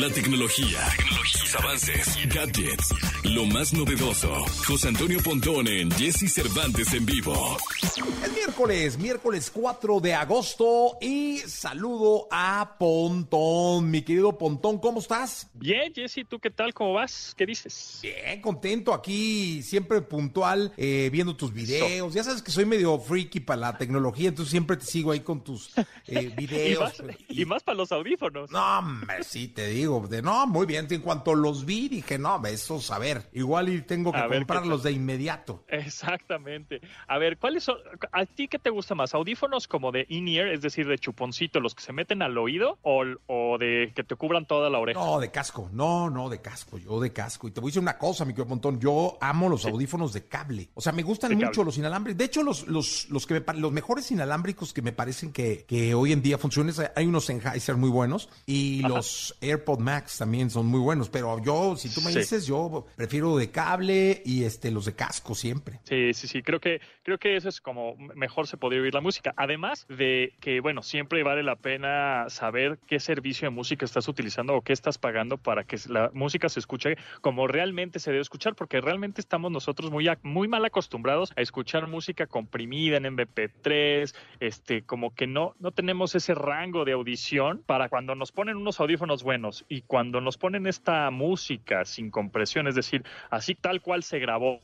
La tecnología, tecnologías, avances, gadgets, lo más novedoso. José Antonio Pontón en Jesse Cervantes en vivo. Es miércoles, miércoles 4 de agosto y saludo a Pontón. Mi querido Pontón, ¿cómo estás? Bien, Jesse, ¿tú qué tal? ¿Cómo vas? ¿Qué dices? Bien, contento aquí, siempre puntual, eh, viendo tus videos. Ya sabes que soy medio freaky para la tecnología, entonces siempre te sigo ahí con tus eh, Y videos. más, y más para los audífonos. No, hombre, sí te digo, de no, muy bien. En cuanto los vi, dije, no, esos, a ver, igual y tengo que A ver, ¿qué comprarlos de inmediato. Exactamente. A ver, ¿cuáles son? ¿A ti qué te gusta más? ¿Audífonos como de in-ear, es decir, de chuponcito, los que se meten al oído, o, o de que te cubran toda la oreja? No, de casco. No, no, de casco. Yo de casco. Y te voy a decir una cosa, mi querido Montón. Yo amo los audífonos de cable. O sea, me gustan De mucho cable. los inalámbricos. De hecho, los, los, los que me los mejores inalámbricos que me parecen que, que hoy en día funcionan, hay unos Sennheiser muy buenos y los AirPod Max también son muy buenos. Pero yo, si tú me Sí. dices, yo prefiero de cable y este los de casco siempre. Sí, sí, sí, creo que, creo que eso es como mejor se podría oír la música. Además de que, bueno, siempre vale la pena saber qué servicio de música estás utilizando o qué estás pagando para que la música se escuche como realmente se debe escuchar, porque realmente estamos nosotros muy, muy mal acostumbrados a escuchar música comprimida en MP3, este, como que no, no tenemos ese rango de audición para cuando nos ponen unos audífonos buenos y cuando nos ponen esta música sin compresión, es decir, así tal cual se grabó,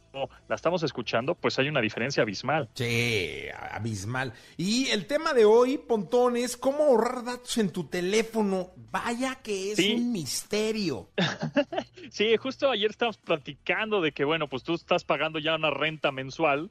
la estamos escuchando, pues hay una diferencia abismal. Sí, abismal. Y el tema de hoy, Pontón, es cómo ahorrar datos en tu teléfono. Vaya que es Sí. un misterio. Sí, justo ayer estábamos platicando de que, bueno, pues tú estás pagando ya una renta mensual,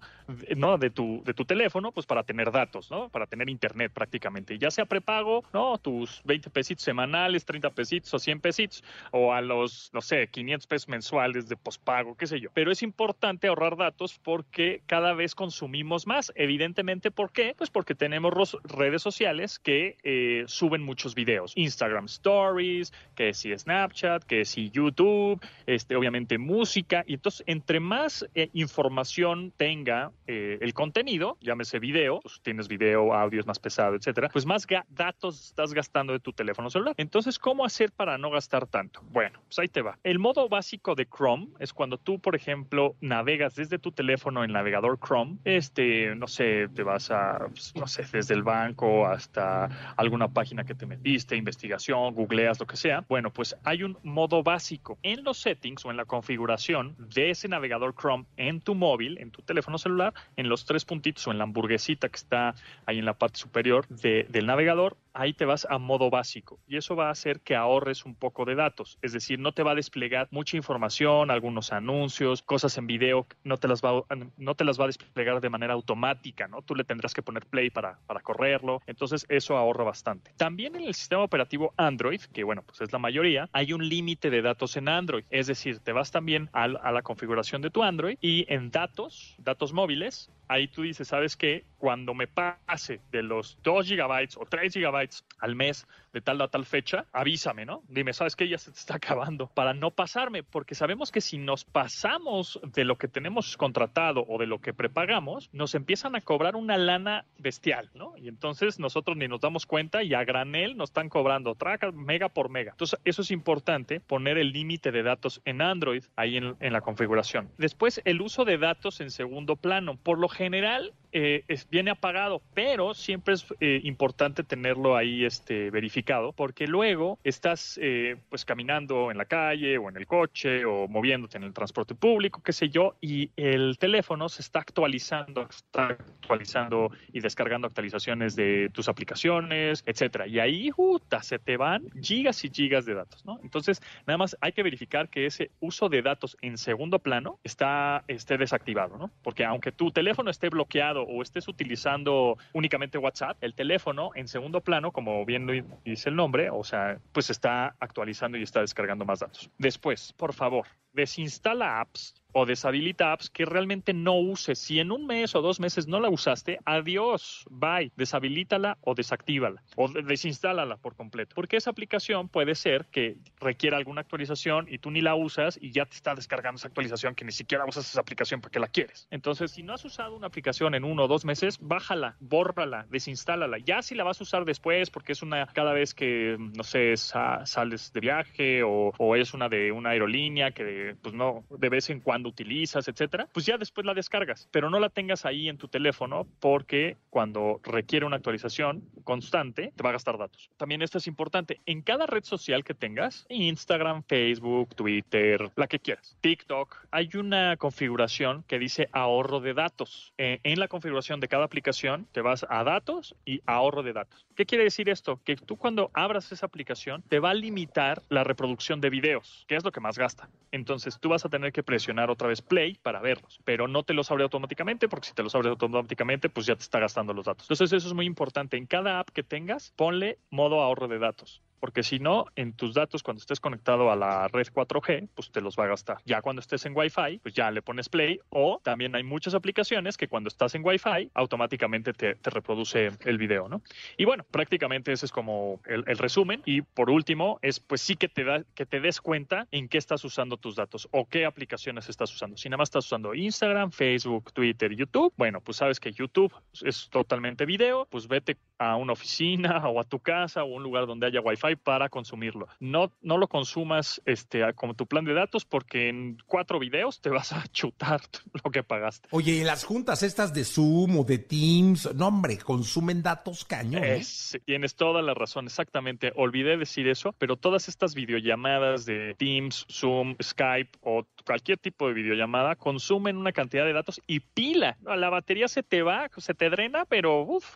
¿no? De tu, de tu teléfono, pues para tener datos, ¿no? Para tener internet prácticamente. Ya sea prepago, ¿no? Tus 20 pesitos semanales, 30 pesitos o 100 pesitos, o a los, no sé, 500 pesos mensuales de pospago, qué sé yo. Pero es importante ahorrar datos porque cada vez consumimos más. Evidentemente, ¿por qué? Pues porque tenemos redes sociales que eh, suben muchos videos. Instagram Stories, que si Snapchat, que si YouTube, este, obviamente música. Y entonces, entre más eh, información tenga eh, el contenido, llámese video, pues tienes video, audio es más pesado, etcétera, pues más datos estás gastando de tu teléfono celular. Entonces, ¿cómo hacer para no gastar tanto? Bueno, pues ahí te va. El modo básico de Chrome es cuando tú, por ejemplo, navegas desde tu teléfono en navegador Chrome, este, no sé, te vas a, pues, no sé, desde el banco hasta alguna página que te metiste, investigación, googleas, lo que sea. Bueno, pues hay un modo básico en los settings o en la configuración de ese navegador Chrome en tu móvil, en tu teléfono celular, en los tres puntitos o en la hamburguesita que está ahí en la parte superior de- del navegador, ahí te vas a modo básico y eso va a hacer que ahorres un poco de datos. Es decir, no te va a desplegar mucha información, algunos anuncios, cosas en video, no te las va, no te las va a desplegar de manera automática, ¿no? Tú le tendrás que poner play para, para correrlo. Entonces, eso ahorra bastante. También en el sistema operativo Android, que bueno, pues es la mayoría, hay un límite de datos en Android. Es decir, te vas también a, la configuración de tu Android y en datos, datos móviles, ahí tú dices, ¿sabes qué? Cuando me pase de los 2 gigabytes o 3 gigabytes al mes de tal a tal fecha, avísame, ¿no? Dime, ¿sabes qué? Ya se te está acabando. Para no pasarme, porque sabemos que si nos pasamos de lo que tenemos contratado o de lo que prepagamos, nos empiezan a cobrar una lana bestial, ¿no? Y entonces nosotros ni nos damos cuenta y a granel nos están cobrando traca mega por mega. Entonces, eso es importante, poner el límite de datos en Android ahí en la configuración. Después, el uso de datos en segundo plano. Por lo general, eh, es- viene apagado, pero siempre es eh, importante tenerlo ahí este, verificado, porque luego estás eh, pues caminando en la calle o en el coche o moviéndote en el transporte público, qué sé yo, y el teléfono se está actualizando, está actualizando y descargando actualizaciones de tus aplicaciones, etcétera. Y ahí, puta, se te van gigas y gigas de datos, ¿no? Entonces, nada más hay que verificar que ese uso de datos en segundo plano está esté desactivado, ¿no? Porque aunque tu teléfono esté bloqueado o estés utilizando únicamente WhatsApp, el teléfono en segundo plano, como bien dice el nombre, o sea, pues está actualizando y está descargando más datos. Después, por favor, desinstala apps o deshabilita apps que realmente no uses. Si en un mes o dos meses no la usaste, adiós, bye, deshabilítala o desactívala o desinstálala por completo. Porque esa aplicación puede ser que requiera alguna actualización y tú ni la usas y ya te está descargando esa actualización que ni siquiera usas esa aplicación porque la quieres. Entonces, si no has usado una aplicación en uno o dos meses, bájala, bórrala, desinstálala. Ya si la vas a usar después porque es una cada vez que, no sé, sales de viaje o, o es una de una aerolínea que pues no de vez en cuando utilizas, etcétera, pues ya después la descargas, pero no la tengas ahí en tu teléfono porque cuando requiere una actualización constante te va a gastar datos. También esto es importante, en cada red social que tengas, Instagram, Facebook, Twitter, la que quieras, TikTok, hay una configuración que dice ahorro de datos. Eh, en la configuración de cada aplicación te vas a datos y ahorro de datos. ¿Qué quiere decir esto? Que tú cuando abras esa aplicación te va a limitar la reproducción de videos, que es lo que más gasta. Entonces tú vas a tener que presionar otra vez play para verlos, pero no te los abre automáticamente porque si te los abre automáticamente pues ya te está gastando los datos. Entonces eso es muy importante. En cada app que tengas, ponle modo ahorro de datos porque si no, en tus datos, cuando estés conectado a la red 4G, pues te los va a gastar. Ya cuando estés en Wi-Fi, pues ya le pones play o también hay muchas aplicaciones que cuando estás en Wi-Fi, automáticamente te, reproduce el video, ¿no? Y bueno, prácticamente ese es como el, resumen. Y por último, es pues sí que te, da, que te des cuenta en qué estás usando tus datos o qué aplicaciones estás usando. Si nada más estás usando Instagram, Facebook, Twitter, YouTube, bueno, pues sabes que YouTube es totalmente video, pues vete a una oficina o a tu casa o un lugar donde haya Wi-Fi para consumirlo. No, no lo consumas este, como tu plan de datos porque en cuatro videos te vas a chutar lo que pagaste. Oye, y las juntas estas de Zoom o de Teams, no hombre, consumen datos cañón. ¿eh? tienes toda la razón, exactamente. Olvidé decir eso, pero todas estas videollamadas de Teams, Zoom, Skype o cualquier tipo de videollamada consumen una cantidad de datos y pila. La batería se te va, se te drena, pero uff,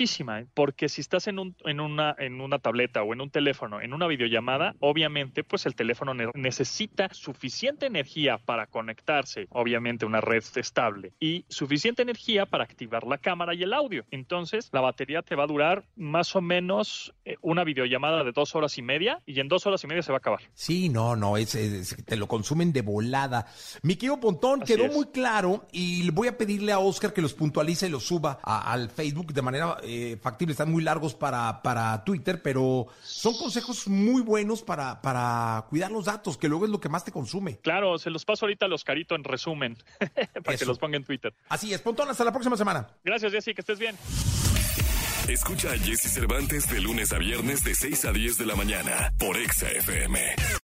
muchísima. ¿eh? Porque si estás en, un, en, una, en una tableta, o en un teléfono, en una videollamada, obviamente pues el teléfono necesita suficiente energía para conectarse, obviamente una red estable, y suficiente energía para activar la cámara y el audio. Entonces la batería te va a durar más o menos eh, una videollamada de dos horas y media y en dos horas y media se va a acabar. Sí, no, no, es, te lo consumen de volada. Mi querido Pontón, quedó muy claro y voy a pedirle a Oscar que los puntualice y los suba al Facebook de manera eh, factible. Están muy largos para, para Twitter, pero son consejos muy buenos para, para cuidar los datos, que luego es lo que más te consume. Claro, se los paso ahorita a los caritos en resumen, para que los ponga en Twitter. Así es, Pontón, hasta la próxima semana. Gracias, Jessy, que estés bien. Escucha a Jesse Cervantes de lunes a viernes de 6 a 10 de la mañana por Exa FM.